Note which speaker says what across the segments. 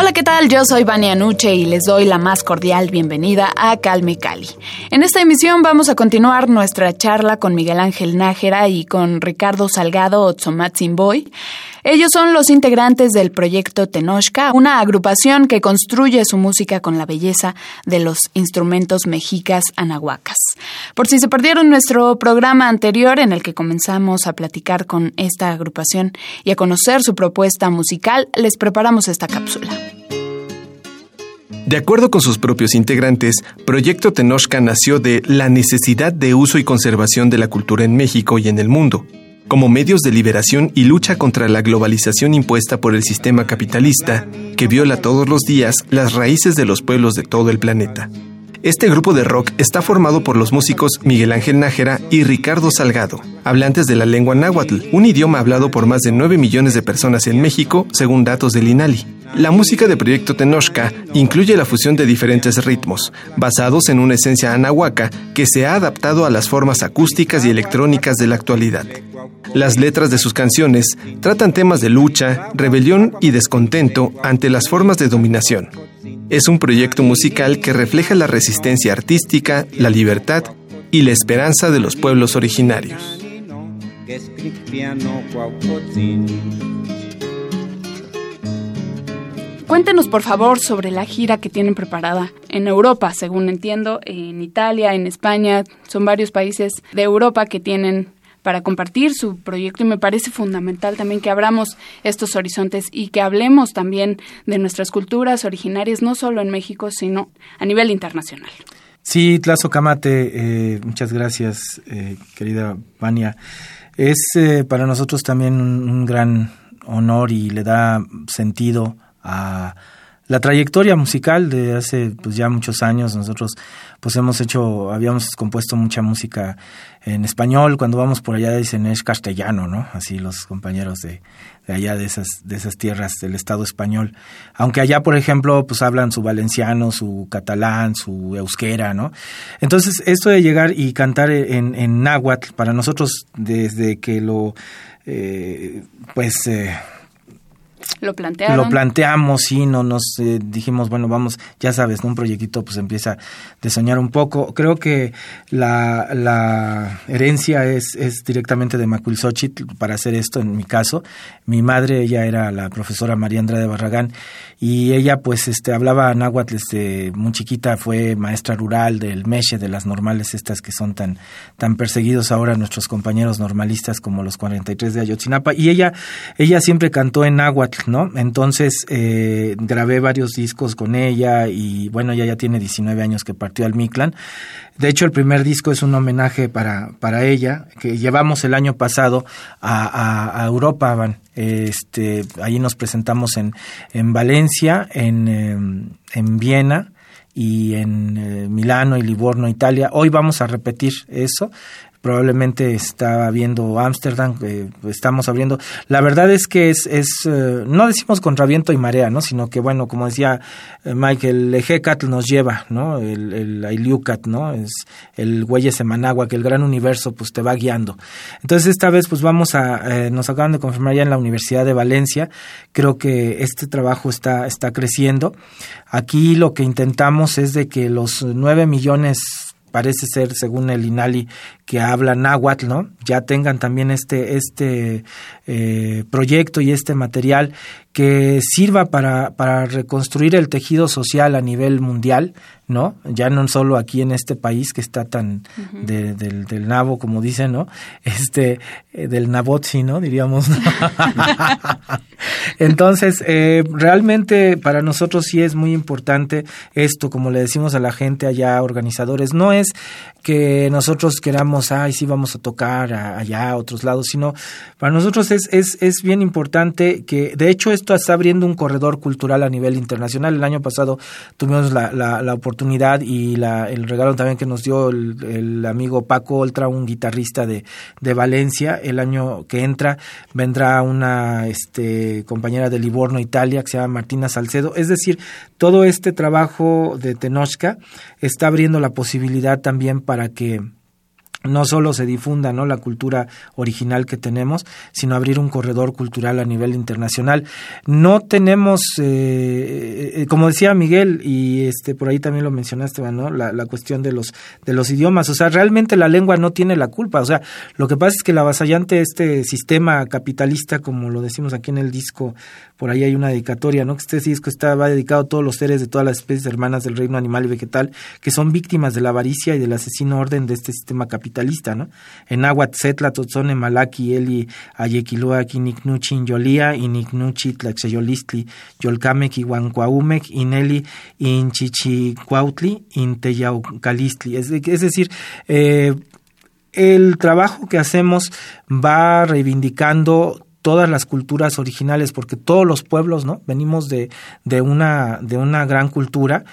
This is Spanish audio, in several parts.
Speaker 1: Hola, ¿qué tal? Yo soy Vania Nuche y les doy la más cordial bienvenida a Calme Cali. En esta emisión vamos a continuar nuestra charla con Miguel Ángel Nájera y con Ricardo Salgado Otsomatzin-Boy. Ellos son los integrantes del proyecto Tenochca, una agrupación que construye su música con la belleza de los instrumentos mexicas anahuacas. Por si se perdieron nuestro programa anterior en el que comenzamos a platicar con esta agrupación y a conocer su propuesta musical, les preparamos esta cápsula.
Speaker 2: De acuerdo con sus propios integrantes, Proyecto Tenochca nació de la necesidad de uso y conservación de la cultura en México y en el mundo como medios de liberación y lucha contra la globalización impuesta por el sistema capitalista, que viola todos los días las raíces de los pueblos de todo el planeta. Este grupo de rock está formado por los músicos Miguel Ángel Nájera y Ricardo Salgado, hablantes de la lengua náhuatl, un idioma hablado por más de 9 millones de personas en México, según datos del INALI. La música de Proyecto Tenochca incluye la fusión de diferentes ritmos, basados en una esencia anahuaca que se ha adaptado a las formas acústicas y electrónicas de la actualidad. Las letras de sus canciones tratan temas de lucha, rebelión y descontento ante las formas de dominación. Es un proyecto musical que refleja la resistencia artística, la libertad y la esperanza de los pueblos originarios.
Speaker 1: Cuéntenos por favor sobre la gira que tienen preparada en Europa, según entiendo, en Italia, en España, son varios países de Europa que tienen para compartir su proyecto y me parece fundamental también que abramos estos horizontes y que hablemos también de nuestras culturas originarias, no solo en México, sino a nivel internacional.
Speaker 3: Sí, Tlazo Camate, eh, muchas gracias, eh, querida Vania. Es eh, para nosotros también un, gran honor y le da sentido a la trayectoria musical de hace pues ya muchos años nosotros pues hemos hecho habíamos compuesto mucha música en español cuando vamos por allá dicen es castellano no así los compañeros de, de, allá de esas de esas tierras del estado español. Aunque allá por ejemplo pues hablan su valenciano su catalán su euskera no entonces esto de llegar y cantar en, en náhuatl para nosotros desde que lo eh, pues eh,
Speaker 1: lo.
Speaker 3: Lo planteamos, y no nos eh, dijimos, bueno, vamos, ya sabes, un proyectito pues empieza de soñar un poco. Creo que la, la herencia es, es directamente de Macuilxochitl para hacer esto, en mi caso. Mi madre, ella era la profesora María Andrade Barragán, y ella pues este hablaba náhuatl desde muy chiquita, fue maestra rural del Meche, de las normales estas que son tan, tan perseguidos ahora nuestros compañeros normalistas como los 43 de Ayotzinapa, y ella, ella siempre cantó en náhuatl, ¿no? Entonces eh, grabé varios discos con ella y bueno, ella ya tiene 19 años que partió al Mictlan. De hecho, el primer disco es un homenaje para, para ella, que llevamos el año pasado a, a, Europa, Van. Este, ahí nos presentamos en, en Valencia, en, em, en Viena, y en eh, Milano y Livorno, Italia. Hoy vamos a repetir eso probablemente está viendo Ámsterdam, eh, estamos abriendo. La verdad es que es, es eh, no decimos contra viento y marea, ¿no? Sino que, bueno, como decía eh, Michael, el Ejecat nos lleva, ¿no? El, el ¿no? Es el Güeyes Semanagua, que el gran universo, pues, te va guiando. Entonces, esta vez, pues, vamos a, nos acaban de confirmar ya en la Universidad de Valencia. Creo que este trabajo está, está creciendo. Aquí lo que intentamos es de que los nueve millones parece ser, según el INALI, que hablan náhuatl, ¿no? Ya tengan también este, este eh, proyecto y este material que sirva para, para reconstruir el tejido social a nivel mundial, ¿no? Ya no solo aquí en este país que está tan del, del, nabo, como dicen, ¿no? Este, eh, del nabotzi, ¿no? Diríamos. Entonces, eh, realmente para nosotros sí es muy importante esto, como le decimos a la gente allá, organizadores, no es que nosotros queramos, ay, sí vamos a tocar allá, a otros lados, sino para nosotros es, es, es bien importante que, de hecho, esto está abriendo un corredor cultural a nivel internacional. El año pasado tuvimos la, la, oportunidad y la, el regalo también que nos dio el, amigo Paco Oltra, un guitarrista de, de Valencia. El año que entra vendrá una este, compañera de Livorno, Italia, que se llama Martina Salcedo. Es decir, todo este trabajo de Tenochca está abriendo la posibilidad también para que no solo se difunda ¿no? la cultura original que tenemos, sino abrir un corredor cultural a nivel internacional. No tenemos, eh, eh, como decía Miguel, y este por ahí también lo mencionaste, ¿no? la, la cuestión de los, de los idiomas. O sea, realmente la lengua no tiene la culpa. O sea, lo que pasa es que la avasallante, este sistema capitalista, como lo decimos aquí en el disco, por ahí hay una dedicatoria, ¿no? que este disco está, va dedicado a todos los seres de todas las especies hermanas del reino animal y vegetal, que son víctimas de la avaricia y del asesino orden de este sistema capitalista ¿no? En Aguat, Zetla, Totzone, Malaki, Eli, Ayequiloac, Inicnuchi, Yolia, Inicnuchi, Tlaxayolistli, Yolcamec, Ihuancuaumec, Ineli, Inchichicuautli, Inteyaucalistli. Es, es decir, eh, el trabajo que hacemos va reivindicando todas las culturas originales, porque todos los pueblos, ¿no? Venimos de, de, una, de una gran cultura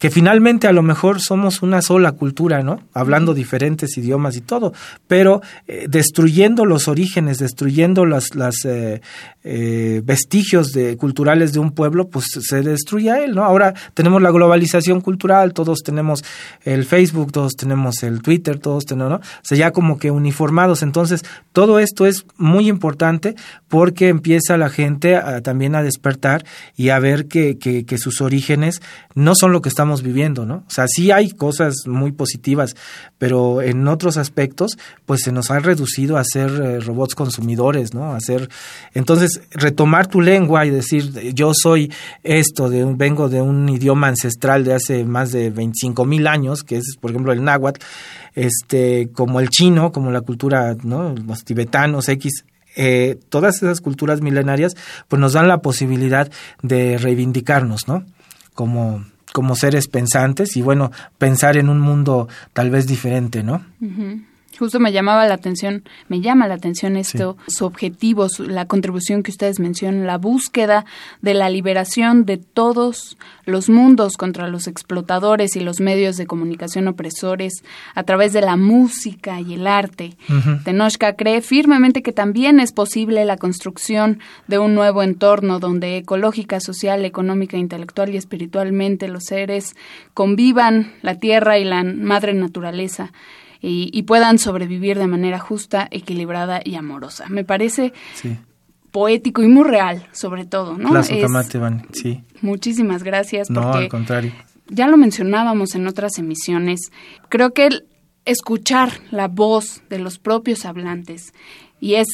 Speaker 3: que finalmente a lo mejor somos una sola cultura, ¿no? Hablando diferentes idiomas y todo, pero eh, destruyendo los orígenes, destruyendo las, las eh, eh, vestigios de, culturales de un pueblo, pues se destruye a él, ¿no? Ahora tenemos la globalización cultural, todos tenemos el Facebook, todos tenemos el Twitter, todos tenemos, ¿no? O sea, ya como que uniformados. Entonces, todo esto es muy importante porque empieza la gente también a despertar y a ver que, que, que sus orígenes no son lo que estamos viviendo, ¿no? O sea, sí hay cosas muy positivas, pero en otros aspectos, pues se nos ha reducido a ser eh, robots consumidores, ¿no? A ser, entonces, retomar tu lengua y decir, yo soy esto, de vengo de un idioma ancestral de hace más de 25 mil años, que es, por ejemplo, el náhuatl, este, como el chino, como la cultura, ¿no? Los tibetanos, X, eh, todas esas culturas milenarias, pues nos dan la posibilidad de reivindicarnos, ¿no? Como como seres pensantes y bueno, pensar en un mundo tal vez diferente, ¿no?
Speaker 1: Justo me llamaba la atención, me llama la atención esto, su objetivo, la contribución que ustedes mencionan, la búsqueda de la liberación de todos los mundos contra los explotadores y los medios de comunicación opresores a través de la música y el arte. Tenochca cree firmemente que también es posible la construcción de un nuevo entorno donde ecológica, social, económica, intelectual y espiritualmente los seres convivan la tierra y la madre naturaleza y, puedan sobrevivir de manera justa, equilibrada y amorosa. Me parece poético y muy real, sobre todo, ¿no?
Speaker 3: sí.
Speaker 1: Muchísimas gracias.
Speaker 3: No, al contrario.
Speaker 1: Ya lo mencionábamos en otras emisiones. Creo que el escuchar la voz de los propios hablantes y es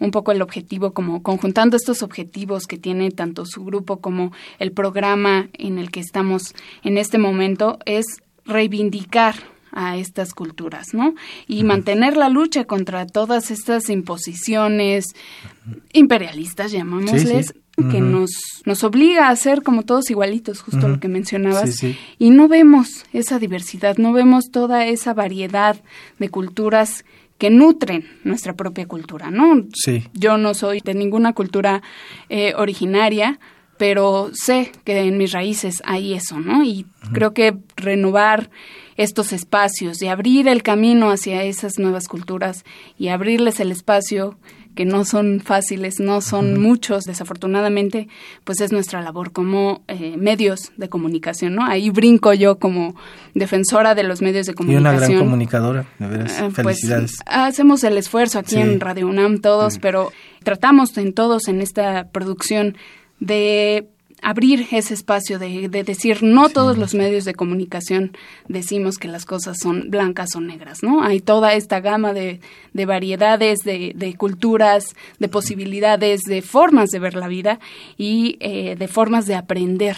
Speaker 1: un poco el objetivo, como conjuntando estos objetivos que tiene tanto su grupo como el programa en el que estamos en este momento, es reivindicar a estas culturas, ¿no? Y mantener la lucha contra todas estas imposiciones imperialistas, llamámosles, que nos, nos obliga a ser como todos igualitos, justo lo que mencionabas, y no vemos esa diversidad, no vemos toda esa variedad de culturas que nutren nuestra propia cultura, ¿no?
Speaker 3: Sí.
Speaker 1: Yo no soy de ninguna cultura eh, originaria, pero sé que en mis raíces hay eso, ¿no? Y creo que renovar estos espacios y abrir el camino hacia esas nuevas culturas y abrirles el espacio que no son fáciles, no son muchos, desafortunadamente, pues es nuestra labor como eh, medios de comunicación, ¿no? Ahí brinco yo como defensora de los medios de comunicación.
Speaker 3: Y una gran comunicadora, de veras. Eh, pues, Felicidades.
Speaker 1: hacemos el esfuerzo aquí en Radio UNAM todos, pero tratamos en todos en esta producción de abrir ese espacio de, decir, no todos los medios de comunicación decimos que las cosas son blancas o negras, ¿no? Hay toda esta gama de, variedades, de, culturas, de posibilidades, de formas de ver la vida y eh, de formas de aprender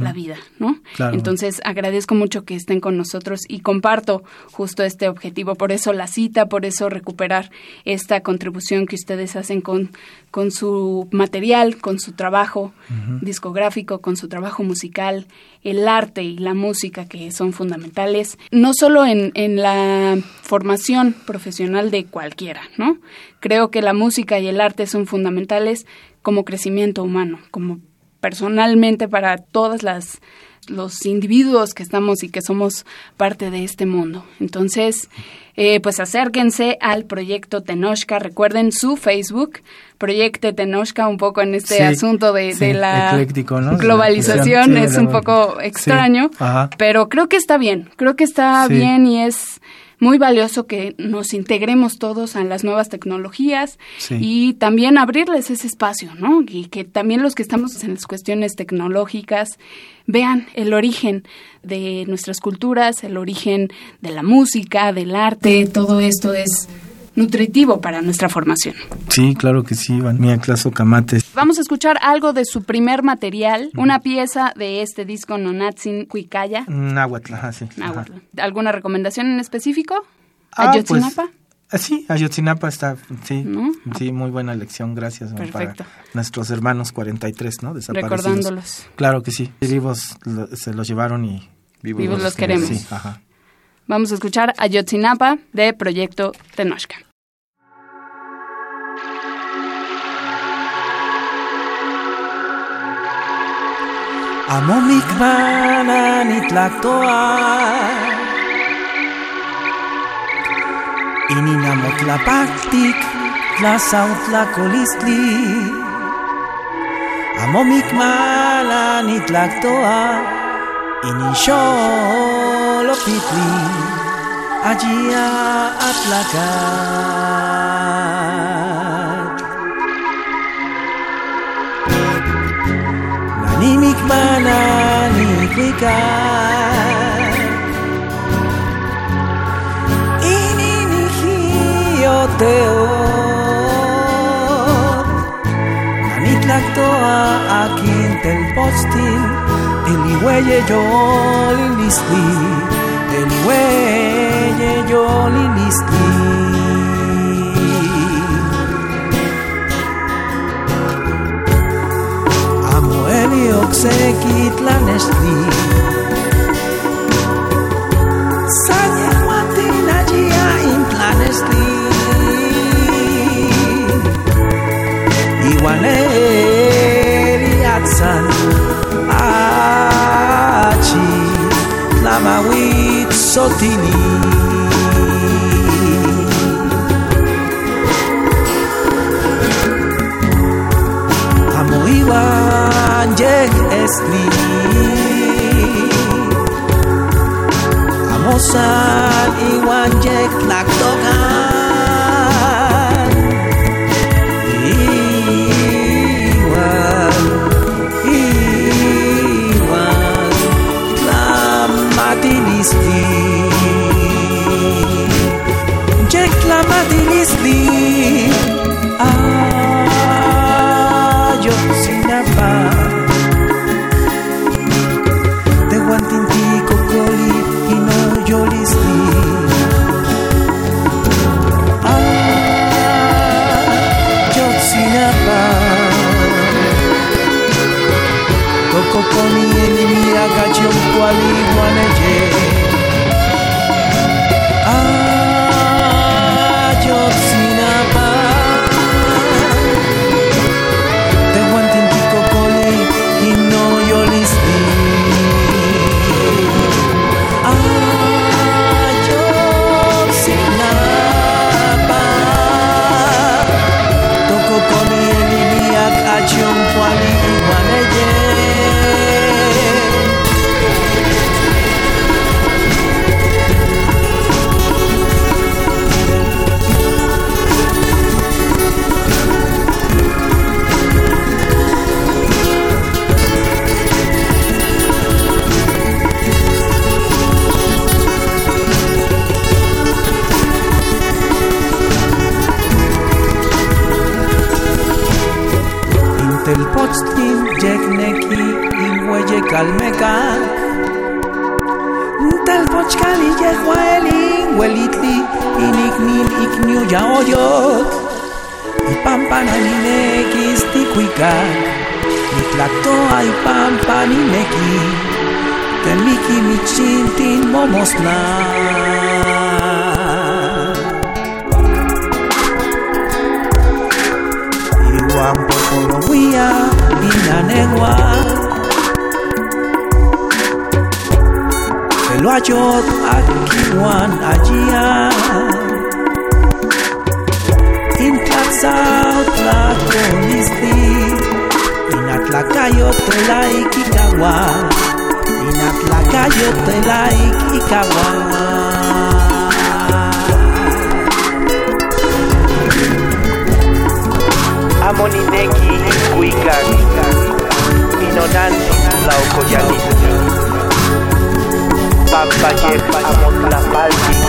Speaker 1: la vida, ¿no? Entonces agradezco mucho que estén con nosotros y comparto justo este objetivo, por eso la cita, por eso recuperar esta contribución que ustedes hacen con, con su material, con su trabajo discográfico, con su trabajo musical, el arte y la música que son fundamentales, no solo en, en la formación profesional de cualquiera, ¿no? Creo que la música y el arte son fundamentales como crecimiento humano, como personalmente para todas las los individuos que estamos y que somos parte de este mundo. Entonces, eh, pues acérquense al proyecto Tenochca. Recuerden su Facebook, Proyecto Tenochca, un poco en este asunto de, la globalización. es un poco extraño, pero creo que está bien. Creo que está bien y es muy valioso que nos integremos todos a las nuevas tecnologías y también abrirles ese espacio, ¿no? Y que también los que estamos en las cuestiones tecnológicas vean el origen de nuestras culturas, el origen de la música, del arte, todo esto es nutritivo para nuestra formación.
Speaker 3: Sí, claro que sí, Mía Claso Camates.
Speaker 1: Vamos a escuchar algo de su primer material, una pieza de este disco Nonatsin Cuicaya.
Speaker 3: Nahuatl, sí.
Speaker 1: ¿Alguna recomendación en específico? Ah, ¿Ayotzinapa?
Speaker 3: Pues, sí, Ayotzinapa está, sí, sí, muy buena lección, gracias Perfecto. para nuestros hermanos 43, ¿no?
Speaker 1: Desaparecidos. Recordándolos.
Speaker 3: Claro que sí, vivos se los llevaron y
Speaker 1: vivos, los, queremos. Sí, ajá. Vamos a escuchar Ayotzinapa de Proyecto Tenochca.
Speaker 4: עמו מכמן הנדלק תואר. Ininamo tlapaktik, tlasaw tlakolistli. Amo mikmala nitlaktoa, inisholo pitli, ajia atlaka. A Nimik mana niklika Ini nihiyoteo Nanitlactoa akin tel postil Eliweye yo lilisli Eliweye yo lilisli segít l'anestí. Sanya matina dia in atsan achi tlamawit sotini. Amo iwan Iwanjek esli Amosan Iwanjek Nitlactoa ipampaninequi Temiki michintin momosna Iwan popolowia inanegua Pelo ayot akiwan ajia Intlatzao tlaconisti Inatlacayo telaikikawa Inatlacayo telaikikawa
Speaker 5: Amonineki Huican, Inonansi Tlaucoyalisti, Pampayep Amotlapalti, Ictilo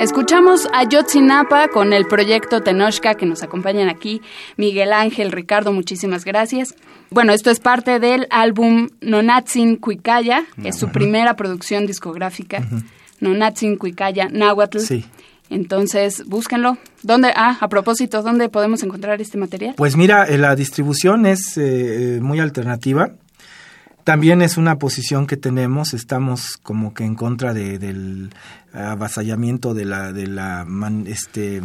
Speaker 1: Escuchamos a Yotzinapa con el proyecto Tenochca que nos acompañan aquí. Miguel Ángel, Ricardo, muchísimas gracias. Bueno, esto es parte del álbum Nonatzin Cuicaya, es su primera producción discográfica. Nonatzin Cuicaya Náhuatl.
Speaker 3: Sí.
Speaker 1: Entonces, búsquenlo. ¿Dónde? Ah, a propósito, ¿dónde podemos encontrar este material?
Speaker 3: Pues mira, eh, la distribución es eh, eh, muy alternativa. También es una posición que tenemos, estamos como que en contra de, del avasallamiento de la, de la man- este,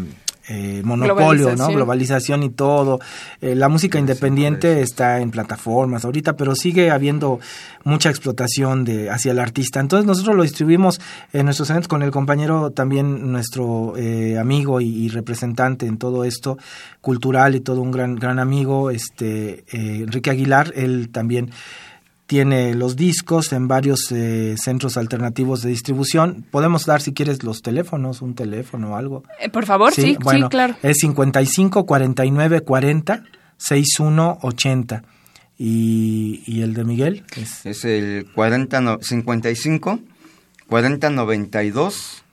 Speaker 3: eh, monopolio, ¿no?
Speaker 1: Globalización.
Speaker 3: Globalización y todo. Eh, la música independiente está en plataformas ahorita, pero sigue habiendo mucha explotación de hacia el artista. Entonces nosotros lo distribuimos en nuestros eventos con el compañero también nuestro eh, amigo y, y representante en todo esto cultural y todo un gran gran amigo, este eh, Enrique Aguilar. Él también tiene los discos en varios eh, centros alternativos de distribución. Podemos dar, si quieres, los teléfonos, un teléfono o algo.
Speaker 1: Eh, por favor, sí, sí,
Speaker 3: bueno,
Speaker 1: claro.
Speaker 3: Es 55 49 40 61 80. Y, y el de Miguel es
Speaker 6: Es el 40, no, 55 4092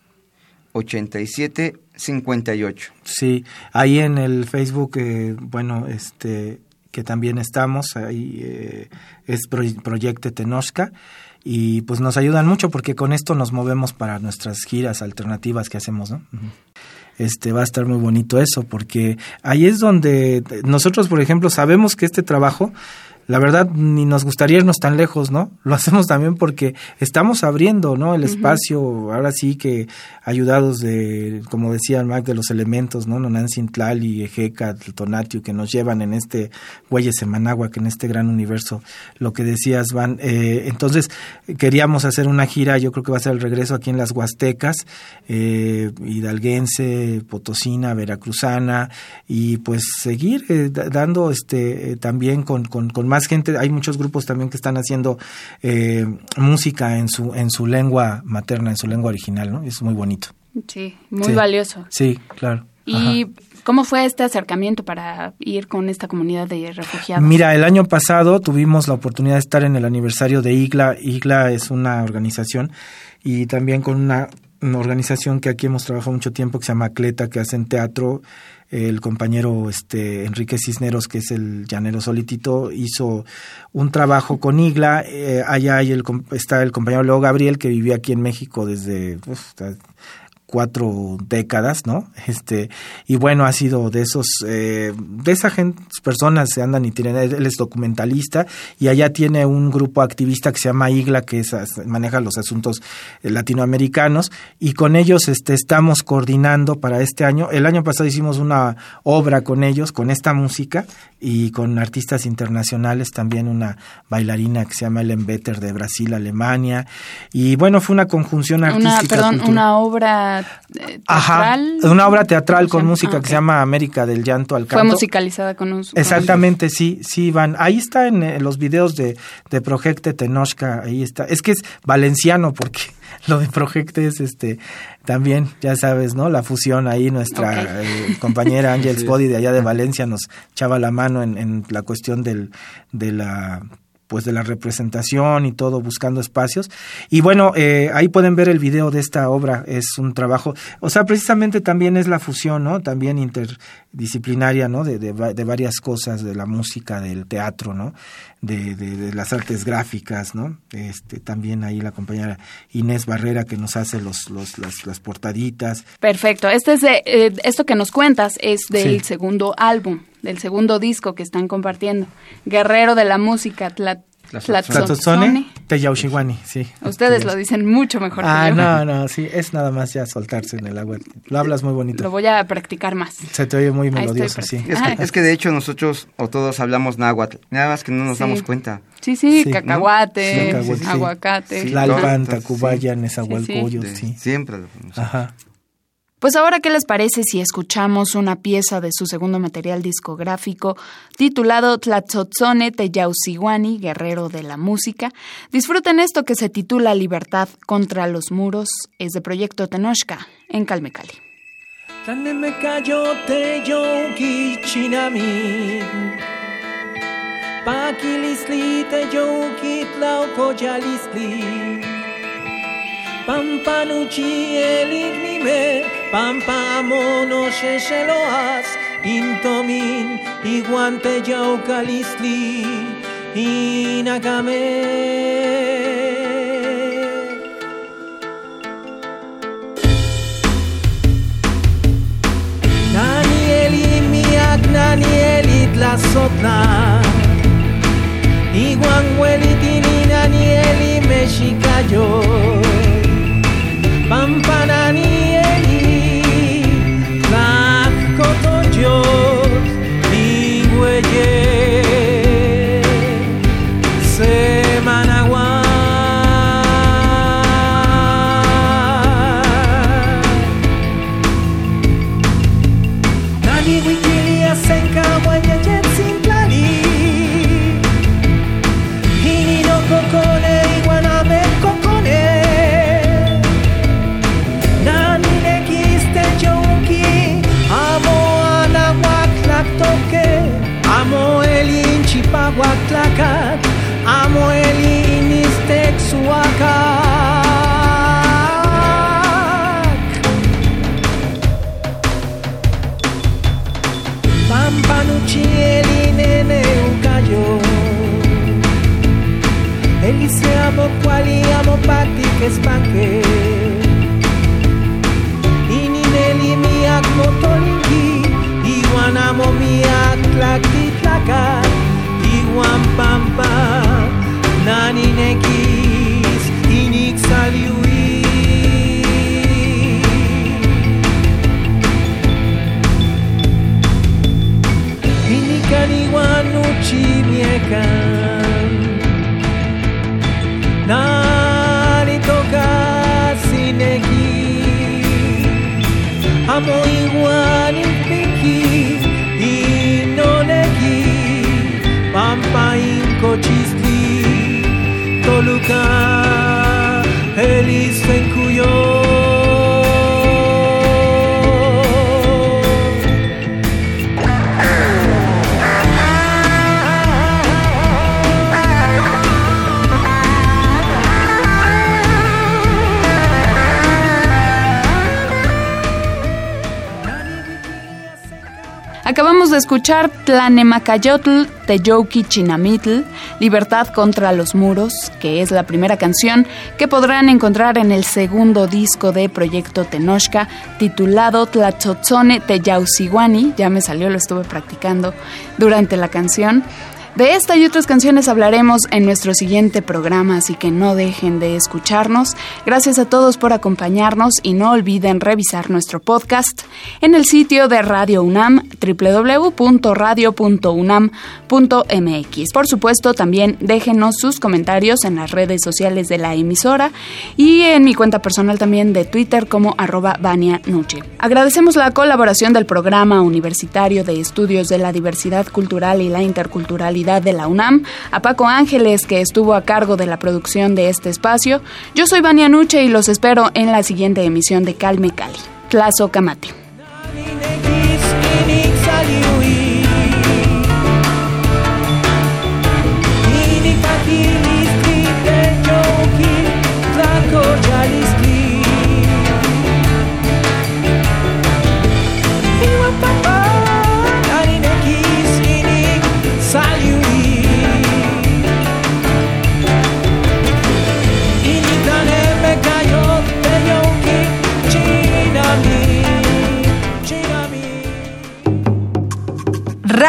Speaker 6: 87 58.
Speaker 3: Sí, ahí en el Facebook, eh, bueno, este que también estamos, ahí eh, es Pro Proyecto Tenochca y pues nos ayudan mucho porque con esto nos movemos para nuestras giras alternativas que hacemos, ¿no? Este va a estar muy bonito eso porque ahí es donde nosotros, por ejemplo, sabemos que este trabajo la verdad ni nos gustaría irnos tan lejos, ¿no? Lo hacemos también porque estamos abriendo, ¿no? El espacio, ahora sí que ayudados de, como decía el Mac, de los elementos, ¿no? Nancy Tlali, Ejeca, Tonatio, que nos llevan en este Güeyes que en este gran universo, lo que decías, Van. Eh, entonces, queríamos hacer una gira, yo creo que va a ser el regreso aquí en las Huastecas, eh, hidalguense, potosina, veracruzana, y pues seguir eh, da- dando este eh, también con, con, con más gente. Hay muchos grupos también que están haciendo eh, música en su, en su lengua materna, en su lengua original, ¿no? Es muy bonito.
Speaker 7: Sí, muy
Speaker 3: Sí.
Speaker 7: valioso.
Speaker 3: Sí, claro.
Speaker 7: ¿Y cómo fue este acercamiento para ir con esta comunidad de refugiados?
Speaker 3: Mira, el año pasado tuvimos la oportunidad de estar en el aniversario de IGLA. IGLA es una organización y también con una, una organización que aquí hemos trabajado mucho tiempo que se llama Cleta, que hacen teatro. El compañero este, Enrique Cisneros, que es el llanero solitito, hizo un trabajo con IGLA. Eh, allá hay el, está el compañero Leo Gabriel, que vivía aquí en México desde cuatro décadas, ¿no? Este, y bueno, ha sido de esos, eh, de esa gente, personas se andan y tienen, él es documentalista y allá tiene un grupo activista que se llama IGLA, que es, maneja los asuntos eh, latinoamericanos, y con ellos este, estamos coordinando para este año. El año pasado hicimos una obra con ellos, con esta música, y con artistas internacionales, también una bailarina que se llama Ellen Better de Brasil, Alemania, y bueno, fue una conjunción artística.
Speaker 7: Una, perdón,
Speaker 3: cultural.
Speaker 7: una obra eh,
Speaker 3: Ajá,
Speaker 7: teatral.
Speaker 3: una obra teatral con
Speaker 7: ¿Cómo se
Speaker 3: música?
Speaker 7: Ah,
Speaker 3: que se llama América del Llanto al
Speaker 7: Fue
Speaker 3: Canto.
Speaker 7: musicalizada con un... con-
Speaker 3: Exactamente, sí, sí, van. Ahí está en eh, los videos de, de Projecte Tenochca, ahí está. Es que es valenciano porque lo de Projecte es este también, ya sabes, ¿no? La fusión ahí, nuestra eh, compañera Ángel Spodi de allá de Valencia nos echaba la mano en, en la cuestión del, de la pues de la representación y todo, buscando espacios. Y bueno, eh, ahí pueden ver el video de esta obra, es un trabajo, o sea, precisamente también es la fusión, ¿no? También interdisciplinaria, ¿no? De, de, va- de varias cosas, de la música, del teatro, ¿no? De, de, de las artes gráficas, ¿no? Este, también ahí la compañera Inés Barrera que nos hace los, los, las, las portaditas.
Speaker 7: Perfecto. Este es de, eh, esto que nos cuentas es del
Speaker 3: Sí.
Speaker 7: segundo álbum, del segundo disco que están compartiendo. Guerrero de la música, Tla-.
Speaker 6: Tlazotzone.
Speaker 3: Teyauxihuani, sí.
Speaker 7: Ustedes lo dicen mucho mejor
Speaker 3: Ah,
Speaker 7: que yo.
Speaker 3: no, no, sí, es nada más ya soltarse en el agua. Lo hablas muy bonito.
Speaker 7: Lo voy a practicar más.
Speaker 3: Se te oye muy melodioso, sí.
Speaker 7: practicando.
Speaker 6: Es que,
Speaker 7: Ah.
Speaker 6: es que de hecho nosotros o todos hablamos náhuatl, nada más que no nos
Speaker 7: Sí.
Speaker 6: damos cuenta.
Speaker 7: Sí, sí,
Speaker 3: Sí, ¿no?
Speaker 7: cacahuate,
Speaker 3: Sí, cacahuate, sí.
Speaker 7: aguacate.
Speaker 6: Sí.
Speaker 3: Tlalpan, Tacubaya,
Speaker 7: Sí,
Speaker 3: Nezahualcóyotl,
Speaker 6: De-
Speaker 3: sí.
Speaker 6: Siempre.
Speaker 3: Ajá.
Speaker 1: Pues ahora, ¿qué les parece si escuchamos una pieza de su segundo material discográfico titulado Tlatzotzone Teyausiwani, Guerrero de la Música? Disfruten esto que se titula Libertad contra los muros, es de Proyecto Tenochca, en Calmecali.
Speaker 4: Pampanuchi elignime Pampa mono shesheloas Intomin iguante yaukalisli Inagame. Danieli miak Danieli tlazotla Iguan huelitini Danieli mexicayó Pampa campana ni ci niekam Na ni to kasi neki A moi wani piki I no kochisti Toluka Elis fenkuyo
Speaker 1: Toluka de escuchar Tlanemacayotl Teyouki Chinamitl, Libertad contra los muros, que es la primera canción que podrán encontrar en el segundo disco de Proyecto Tenochca, titulado Tlatzotzone Teyausiwani. Ya me salió, lo estuve practicando durante la canción. De esta y otras canciones hablaremos en nuestro siguiente programa, así que no dejen de escucharnos. Gracias a todos por acompañarnos y no olviden revisar nuestro podcast en el sitio de Radio UNAM, www.radio.unam.mx. Por supuesto, también déjenos sus comentarios en las redes sociales de la emisora y en mi cuenta personal también de Twitter como arroba Vania Nuche. Agradecemos la colaboración del Programa Universitario de Estudios de la Diversidad Cultural y la Interculturalidad de la UNAM, a Paco Ángeles, que estuvo a cargo de la producción de este espacio. Yo soy Vania Nuche y los espero en la siguiente emisión de Calme Cali. Tlazo Camate.